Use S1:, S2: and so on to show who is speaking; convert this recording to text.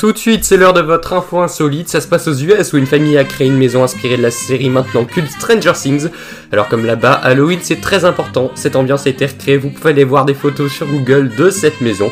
S1: Tout de suite, c'est l'heure de votre info insolite. Ça se passe aux US où une famille a créé une maison inspirée de la série maintenant culte Stranger Things. Alors comme là-bas, Halloween c'est très important. Cette ambiance a été recréée. Vous pouvez aller voir des photos sur Google de cette maison.